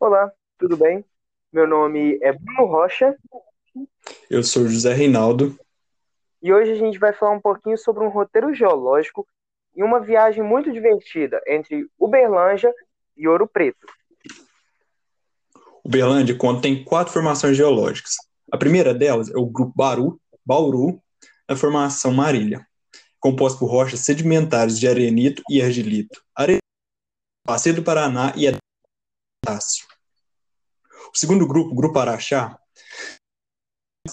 Olá, tudo bem? Meu nome é Bruno Rocha Eu sou José Reinaldo. e hoje a gente vai falar um pouquinho sobre um roteiro geológico e uma viagem muito divertida entre Uberlândia e Ouro Preto. Uberlândia contém quatro formações geológicas. A primeira delas é o Grupo Baru, Bauru, na formação Marília, composto por rochas sedimentares de arenito e argilito, arenito, Bacia do Paraná e Etácio. O segundo grupo, o Grupo Araxá,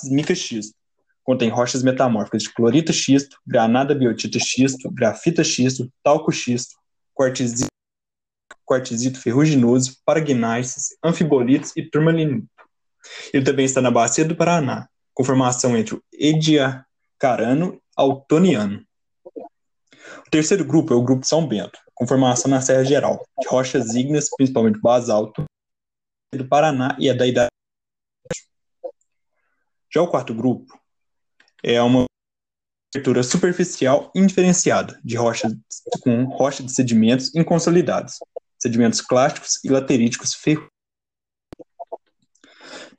mica xisto, contém rochas metamórficas de clorito xisto, granada biotita xisto, grafita xisto, talco xisto, quartzito, quartzito ferruginoso, paragnáceos, anfibolitos e turmalinito. Ele também está na Bacia do Paraná, com formação entre o Ediacarano Altoniano. O terceiro grupo é o Grupo São Bento, com formação na Serra Geral, de rochas ígneas, principalmente basalto, do Paraná e a da Idade. Já o quarto grupo é uma cobertura superficial indiferenciada de rochas com rocha de sedimentos inconsolidados, sedimentos clásticos e lateríticos ferro.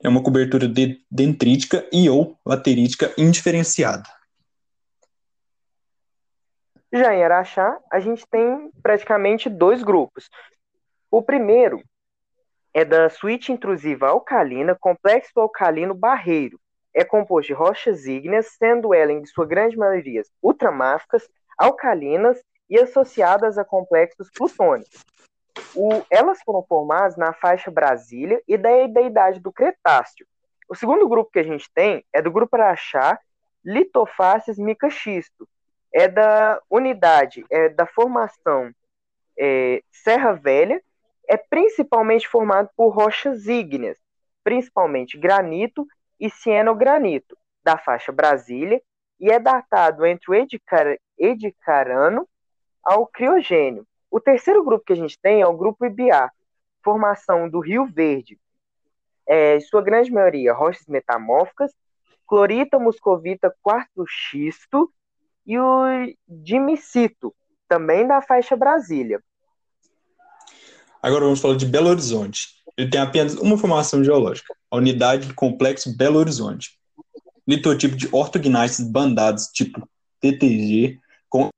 É uma cobertura de- dendrítica e ou laterítica indiferenciada. Já em Araxá, a gente tem praticamente dois grupos. O primeiro é da suíte intrusiva alcalina, complexo alcalino barreiro. É composto de rochas ígneas, sendo ela, em sua grande maioria, ultramáficas, alcalinas e associadas a complexos plutônicos. O- elas foram formadas na faixa Brasília e da, da idade do Cretáceo. O segundo grupo que a gente tem é do grupo Araxá, Litofaces micaxisto. É da unidade, é da formação é, Serra Velha, é principalmente formado por rochas ígneas, principalmente granito e cianogranito, da faixa Brasília, e é datado entre o Edicar- Edicarano ao Criogênio. O terceiro grupo que a gente tem é o grupo Ibiá, formação do Rio Verde, é, em sua grande maioria, rochas metamórficas, clorita, muscovita, quarto xisto e o dimicito, também da faixa Brasília. Agora vamos falar de Belo Horizonte. Ele tem apenas uma formação geológica, a unidade do complexo Belo Horizonte. Litotipo de ortognáceos bandados tipo TTG, com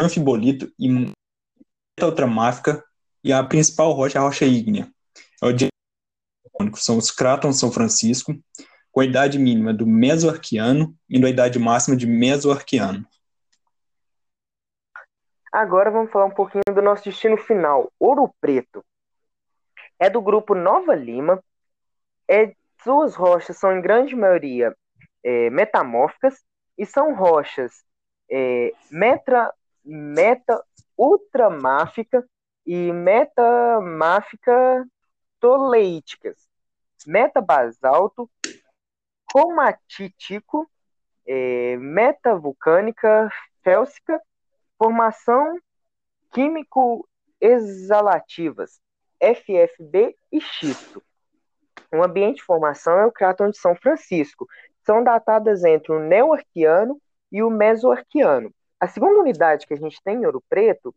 anfibolito e ultramáfica, e a principal rocha é a rocha ígnea. É o são os crátons São Francisco, com a idade mínima do Mesoarquiano e a idade máxima de Mesoarquiano. Agora vamos falar um pouquinho do nosso destino final, Ouro Preto. É do grupo Nova Lima. É, suas rochas são, em grande maioria, é, metamórficas e são rochas é, metra, meta ultramáfica e metamáfica toleíticas. Metabasalto, cromatítico, é, metavulcânica, félsica formação químico exalativas, FFB e xisto. O ambiente de formação é o cráton de São Francisco. São datadas entre o neoarquiano e o mesoarquiano. A segunda unidade que a gente tem em Ouro Preto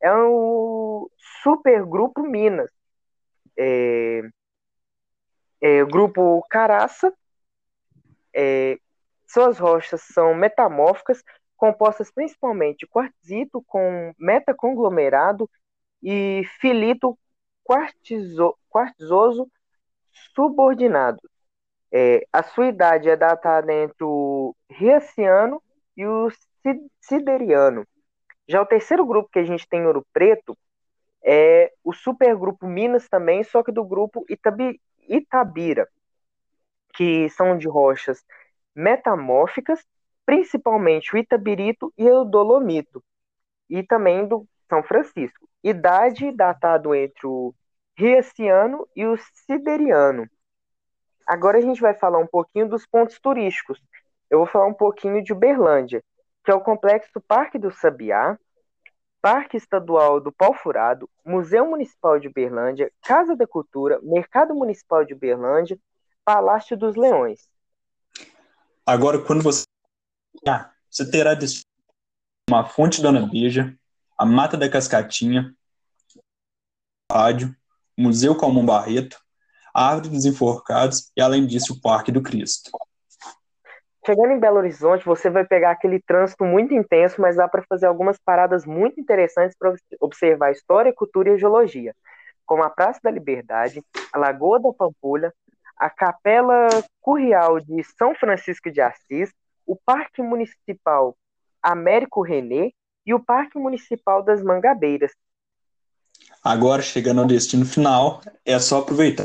é o supergrupo Minas. É, é grupo Caraça. É, suas rochas são metamórficas, compostas principalmente quartzito com metaconglomerado e filito quartzo, quartzoso subordinado. É, a sua idade é datada entre o Riaciano e o Sideriano. Já o terceiro grupo que a gente tem em Ouro Preto é o supergrupo Minas também, só que do grupo Itabi, Itabira, que são de rochas metamórficas principalmente o Itabirito e o Dolomito, e também do São Francisco. Idade datado entre o Riaciano e o Sideriano. Agora a gente vai falar um pouquinho dos pontos turísticos. Eu vou falar um pouquinho de Uberlândia, que é o complexo Parque do Sabiá, Parque Estadual do Pau Furado, Museu Municipal de Uberlândia, Casa da Cultura, Mercado Municipal de Uberlândia, Palácio dos Leões. Agora, quando você ah, você terá destino uma fonte Dona Beija, a Mata da Cascatinha, rádio, Museu Calmon Barreto, Árvore dos Enforcados e, além disso, o Parque do Cristo. Chegando em Belo Horizonte, você vai pegar aquele trânsito muito intenso, mas dá para fazer algumas paradas muito interessantes para observar história, cultura e geologia, como a Praça da Liberdade, a Lagoa da Pampulha, a Capela Currial de São Francisco de Assis, o Parque Municipal Américo Renê e o Parque Municipal das Mangabeiras. Agora, chegando ao destino final, é só aproveitar.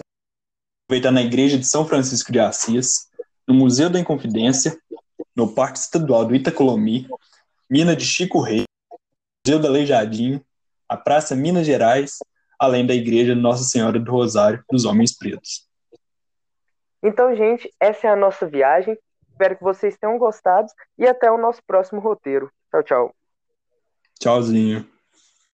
Aproveitar na Igreja de São Francisco de Assis, no Museu da Inconfidência, no Parque Estadual do Itacolomi, Mina de Chico Rei, Museu da Leijadinho, a Praça Minas Gerais, além da Igreja Nossa Senhora do Rosário dos Homens Pretos. Então, gente, essa é a nossa viagem. Espero que vocês tenham gostado e até o nosso próximo roteiro. Tchau, tchau. Tchauzinho.